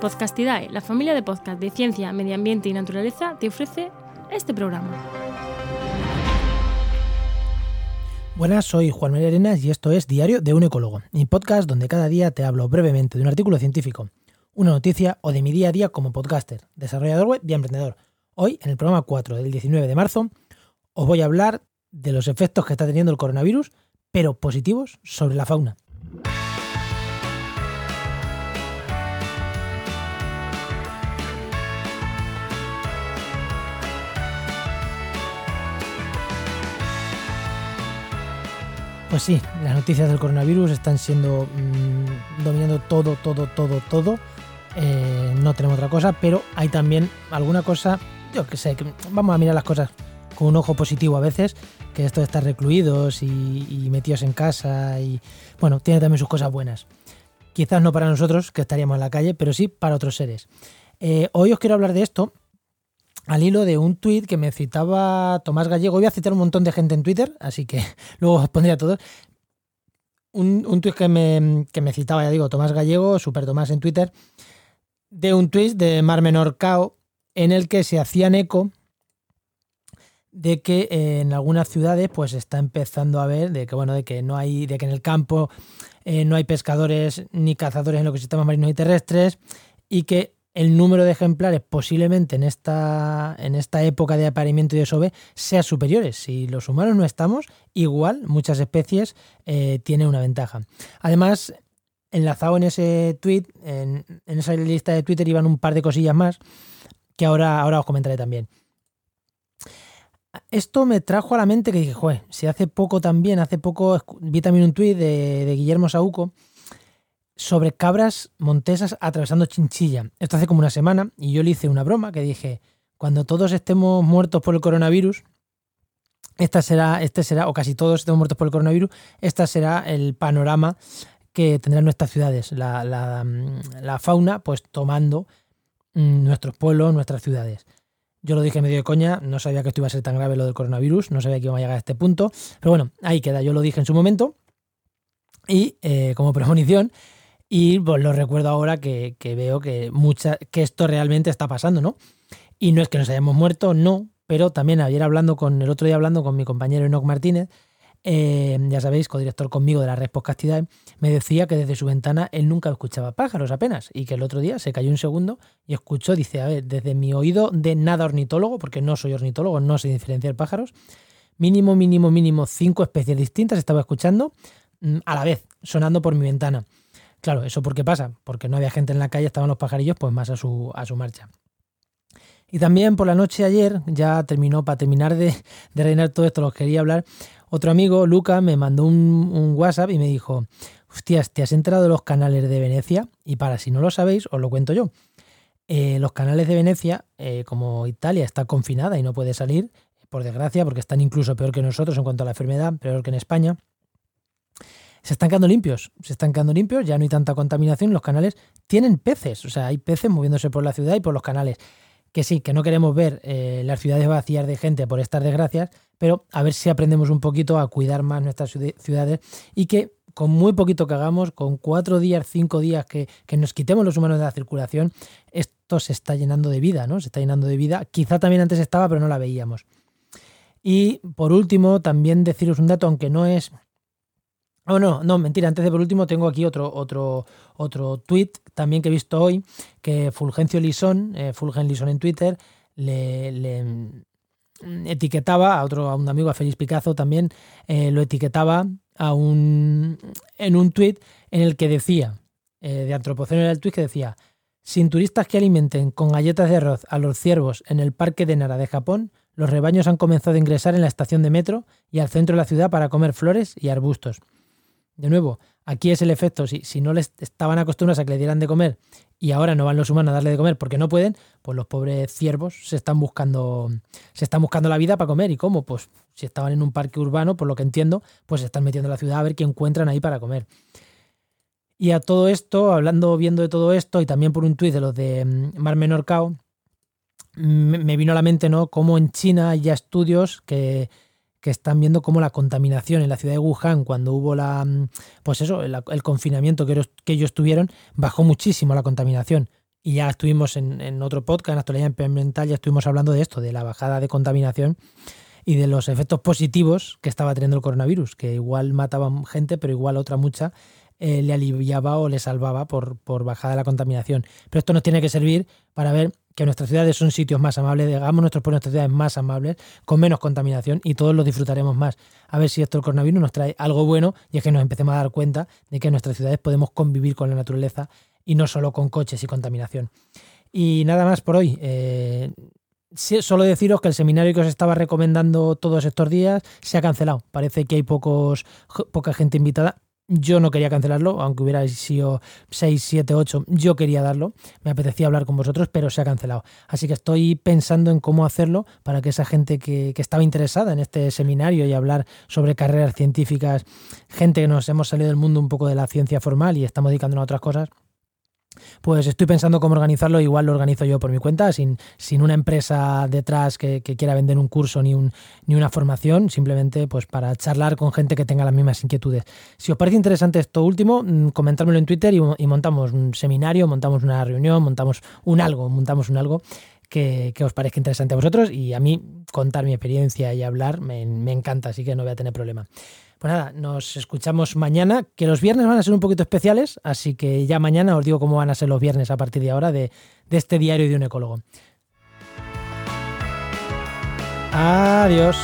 Podcastidae, la familia de podcast de ciencia, medio ambiente y naturaleza, te ofrece este programa. Buenas, soy Juan María Arenas y esto es Diario de un Ecólogo, mi podcast donde cada día te hablo brevemente de un artículo científico, una noticia o de mi día a día como podcaster, desarrollador web y emprendedor. Hoy, en el programa 4 del 19 de marzo, os voy a hablar de los efectos que está teniendo el coronavirus, pero positivos sobre la fauna. Pues sí, las noticias del coronavirus están siendo mmm, dominando todo, todo, todo, todo. Eh, no tenemos otra cosa, pero hay también alguna cosa, yo que sé, que vamos a mirar las cosas con un ojo positivo a veces, que esto de estar recluidos y, y metidos en casa y bueno, tiene también sus cosas buenas. Quizás no para nosotros, que estaríamos en la calle, pero sí para otros seres. Eh, hoy os quiero hablar de esto al hilo de un tuit que me citaba Tomás Gallego. Voy a citar un montón de gente en Twitter, así que luego os pondré a todos. Un, un tuit que me, que me citaba, ya digo, Tomás Gallego, Super Tomás en Twitter, de un tuit de Mar Menor Cao, en el que se hacían eco de que eh, en algunas ciudades pues está empezando a ver de que bueno de que no hay de que en el campo eh, no hay pescadores ni cazadores en los ecosistemas marinos y terrestres y que el número de ejemplares posiblemente en esta, en esta época de apareamiento y desove sea superiores. Si los humanos no estamos, igual muchas especies eh, tienen una ventaja. Además, enlazado en ese tweet, en, esa lista de Twitter iban un par de cosillas más que ahora, ahora os comentaré también. Esto me trajo a la mente que dije, joder, si hace poco también, hace poco vi también un tuit de, de Guillermo Sauco sobre cabras montesas atravesando Chinchilla. Esto hace como una semana y yo le hice una broma que dije, cuando todos estemos muertos por el coronavirus, esta será, este será, o casi todos estemos muertos por el coronavirus, esta será el panorama que tendrán nuestras ciudades, la, la, la fauna, pues tomando mmm, nuestros pueblos, nuestras ciudades. Yo lo dije medio de coña, no sabía que esto iba a ser tan grave lo del coronavirus, no sabía que iba a llegar a este punto, pero bueno, ahí queda, yo lo dije en su momento y eh, como premonición, y pues lo recuerdo ahora que, que veo que, mucha, que esto realmente está pasando, ¿no? Y no es que nos hayamos muerto, no, pero también ayer hablando con, el otro día hablando con mi compañero Enoch Martínez, eh, ya sabéis, codirector conmigo de la red Podcastidad, me decía que desde su ventana él nunca escuchaba pájaros apenas y que el otro día se cayó un segundo y escuchó, dice, a ver, desde mi oído de nada ornitólogo, porque no soy ornitólogo, no sé diferenciar pájaros, mínimo, mínimo, mínimo cinco especies distintas estaba escuchando mm, a la vez, sonando por mi ventana. Claro, ¿eso por qué pasa? Porque no había gente en la calle, estaban los pajarillos pues más a su, a su marcha. Y también por la noche ayer, ya terminó, para terminar de, de reinar todo esto, los quería hablar, otro amigo, Luca, me mandó un, un, WhatsApp y me dijo, hostias, ¿te has enterado de los canales de Venecia? Y para si no lo sabéis, os lo cuento yo. Eh, los canales de Venecia, eh, como Italia está confinada y no puede salir, por desgracia, porque están incluso peor que nosotros en cuanto a la enfermedad, peor que en España, se están quedando limpios, se están quedando limpios, ya no hay tanta contaminación, los canales tienen peces, o sea, hay peces moviéndose por la ciudad y por los canales. Que sí, que no queremos ver eh, las ciudades vacías de gente por estas desgracias, pero a ver si aprendemos un poquito a cuidar más nuestras ciudades y que con muy poquito que hagamos, con cuatro días, cinco días que, que, nos quitemos los humanos de la circulación, esto se está llenando de vida, ¿no? Se está llenando de vida. Quizá también antes estaba, pero no la veíamos. Y por último, también deciros un dato, aunque no es Oh, no, no, mentira. Antes de por último, tengo aquí otro, otro, otro tweet también que he visto hoy, que Fulgencio Lisón, eh, Fulgen Lisón en Twitter, le, le, etiquetaba a otro, a un amigo, a Félix Picazo también, eh, lo etiquetaba a un, en un tweet en el que decía, eh, de Antropoceno era el tweet que decía, sin turistas que alimenten con galletas de arroz a los ciervos en el parque de Nara de Japón, los rebaños han comenzado a ingresar en la estación de metro y al centro de la ciudad para comer flores y arbustos. De nuevo, aquí es el efecto, si, si no les estaban acostumbrados a que le dieran de comer y ahora no van los humanos a darle de comer porque no pueden, pues los pobres ciervos se están buscando, se están buscando la vida para comer. ¿Y cómo? Pues si estaban en un parque urbano, por lo que entiendo, pues se están metiendo en la ciudad a ver qué encuentran ahí para comer. Y a todo esto, hablando, viendo de todo esto, y también por un tuit de los de Mar Menor Cao, me vino a la mente, ¿no? Cómo en China hay ya estudios que, que están viendo cómo la contaminación en la ciudad de Wuhan, cuando hubo la, pues eso, el, el confinamiento que, que, ellos tuvieron, bajó muchísimo la contaminación. y ya estuvimos en, otro podcast, en Actualidad Ambiental, ya estuvimos hablando de esto, de la bajada de contaminación y de los efectos positivos que estaba teniendo el coronavirus, que igual mataba gente, pero igual otra mucha eh, le aliviaba o le salvaba por, por bajada de la contaminación. Pero esto nos tiene que servir para ver que nuestras ciudades son sitios más amables, hagamos nuestros, nuestras ciudades más amables, con menos contaminación y todos lo disfrutaremos más. A ver si esto el coronavirus nos trae algo bueno y es que nos empecemos a dar cuenta de que en nuestras ciudades podemos convivir con la naturaleza y no solo con coches y contaminación. Y nada más por hoy. Eh, solo deciros que el seminario que os estaba recomendando todos estos días se ha cancelado. Parece que hay pocos, poca gente invitada. Yo no quería cancelarlo, aunque hubiera sido 6, 7, 8, yo quería darlo. Me apetecía hablar con vosotros, pero se ha cancelado. Así que estoy pensando en cómo hacerlo para que esa gente que, que estaba interesada en este seminario y hablar sobre carreras científicas, gente que nos hemos salido del mundo un poco de la ciencia formal y estamos dedicándonos a otras cosas, pues estoy pensando cómo organizarlo, igual lo organizo yo por mi cuenta, sin, sin una empresa detrás que, quiera vender un curso ni, un, ni una formación, simplemente pues para charlar con gente que tenga las mismas inquietudes. Si os parece interesante esto último, mm, comentármelo en Twitter y, montamos un seminario, montamos una reunión, montamos un algo, montamos un algo que, os parezca interesante a vosotros y a mí contar mi experiencia y hablar me, me encanta, así que no voy a tener problema. Pues nada, nos escuchamos mañana, que los viernes van a ser un poquito especiales, así que ya mañana os digo cómo van a ser los viernes a partir de ahora de, de este diario de un ecólogo. Adiós.